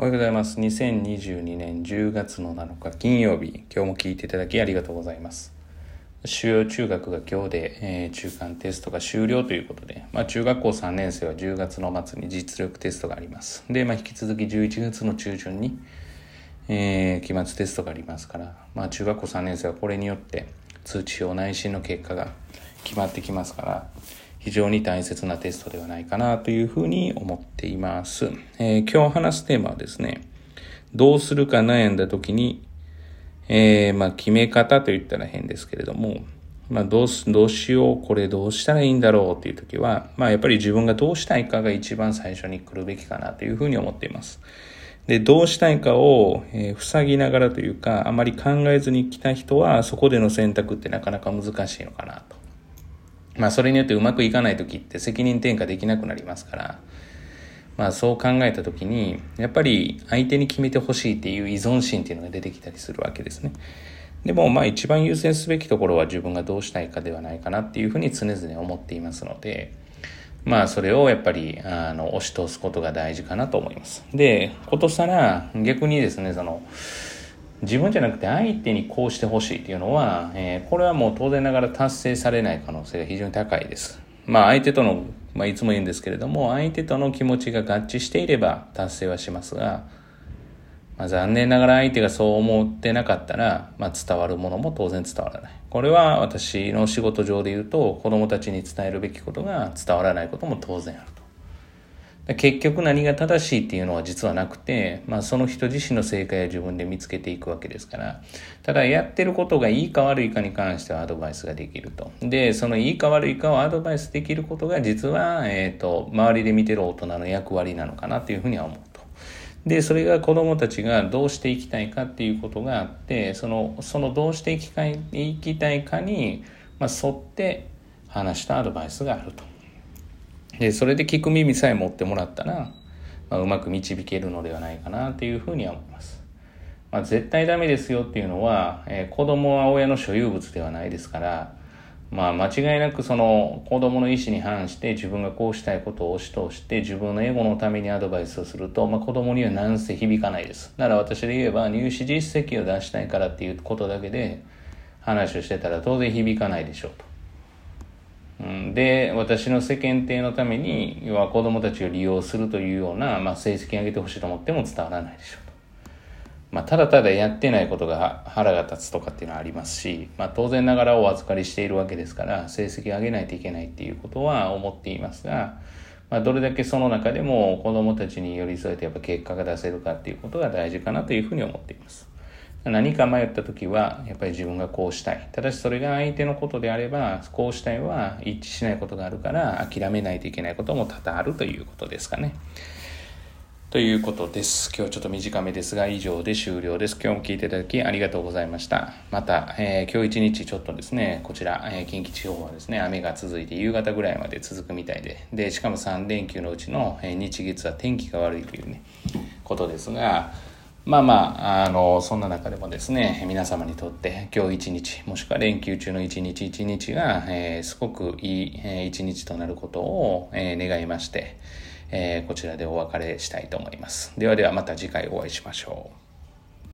おはようございます。2022年10月の7日金曜日、今日も聞いていただきありがとうございます。主要中学が今日で、えー、中間テストが終了ということで、まあ、中学校3年生は10月の末に実力テストがあります。で、まあ、引き続き11月の中旬に、えー、期末テストがありますから、まあ、中学校3年生はこれによって通知表内心の結果が決まってきますから、非常に大切なテストではないかなというふうに思っています。えー、今日話すテーマはですね、どうするか悩んだ時に、えー、まあ、決め方と言ったら変ですけれども、まあ、どうす、どうしよう、これどうしたらいいんだろうっていう時は、まあ、やっぱり自分がどうしたいかが一番最初に来るべきかなというふうに思っています。で、どうしたいかを、えー、塞ぎながらというか、あまり考えずに来た人は、そこでの選択ってなかなか難しいのかなと。まあそれによってうまくいかない時って責任転嫁できなくなりますから、まあそう考えた時に、やっぱり相手に決めてほしいっていう依存心っていうのが出てきたりするわけですね。でもまあ一番優先すべきところは自分がどうしたいかではないかなっていうふうに常々思っていますので、まあそれをやっぱりあの押し通すことが大事かなと思います。で、ことさら逆にですね、その、自分じゃなくて相手にこうしてほしいっていうのは、えー、これはもう当然ながら達成されない可能性が非常に高いです。まあ相手との、まあいつも言うんですけれども、相手との気持ちが合致していれば達成はしますが、まあ、残念ながら相手がそう思ってなかったら、まあ、伝わるものも当然伝わらない。これは私の仕事上で言うと、子供たちに伝えるべきことが伝わらないことも当然あると。結局何が正しいっていうのは実はなくて、まあその人自身の正解を自分で見つけていくわけですから、ただやってることがいいか悪いかに関してはアドバイスができると。で、そのいいか悪いかをアドバイスできることが実は、えっ、ー、と、周りで見てる大人の役割なのかなっていうふうには思うと。で、それが子供たちがどうしていきたいかっていうことがあって、その、そのどうしていきたいいきたいかに、まあ、沿って話したアドバイスがあると。で、それで聞く耳さえ持ってもらったら、まあ、うまく導けるのではないかなっていうふうには思います。まあ、絶対ダメですよっていうのは、えー、子供は親の所有物ではないですから、まあ間違いなくその子供の意思に反して自分がこうしたいことを押し通して自分のエゴのためにアドバイスをすると、まあ子供にはなんせ響かないです。なら私で言えば入試実績を出したいからっていうことだけで話をしてたら当然響かないでしょうと。で、私の世間体のために、要は子供たちを利用するというような、まあ、成績上げてほしいと思っても伝わらないでしょうと。まあ、ただただやってないことが腹が立つとかっていうのはありますし、まあ、当然ながらお預かりしているわけですから、成績上げないといけないっていうことは思っていますが、まあ、どれだけその中でも子供たちに寄り添えてやっぱ結果が出せるかっていうことが大事かなというふうに思っています。何か迷った時は、やっぱり自分がこうしたい。ただしそれが相手のことであれば、こうしたいは一致しないことがあるから、諦めないといけないことも多々あるということですかね。ということです。今日ちょっと短めですが、以上で終了です。今日も聞いていただきありがとうございました。また、えー、今日一日ちょっとですね、こちら、えー、近畿地方はですね、雨が続いて夕方ぐらいまで続くみたいで、で、しかも3連休のうちの、えー、日月は天気が悪いというね、ことですが、まあまあ、あの、そんな中でもですね、皆様にとって今日一日、もしくは連休中の一日一日が、えー、すごくいい、えー、一日となることを、えー、願いまして、えー、こちらでお別れしたいと思います。ではではまた次回お会いしましょう。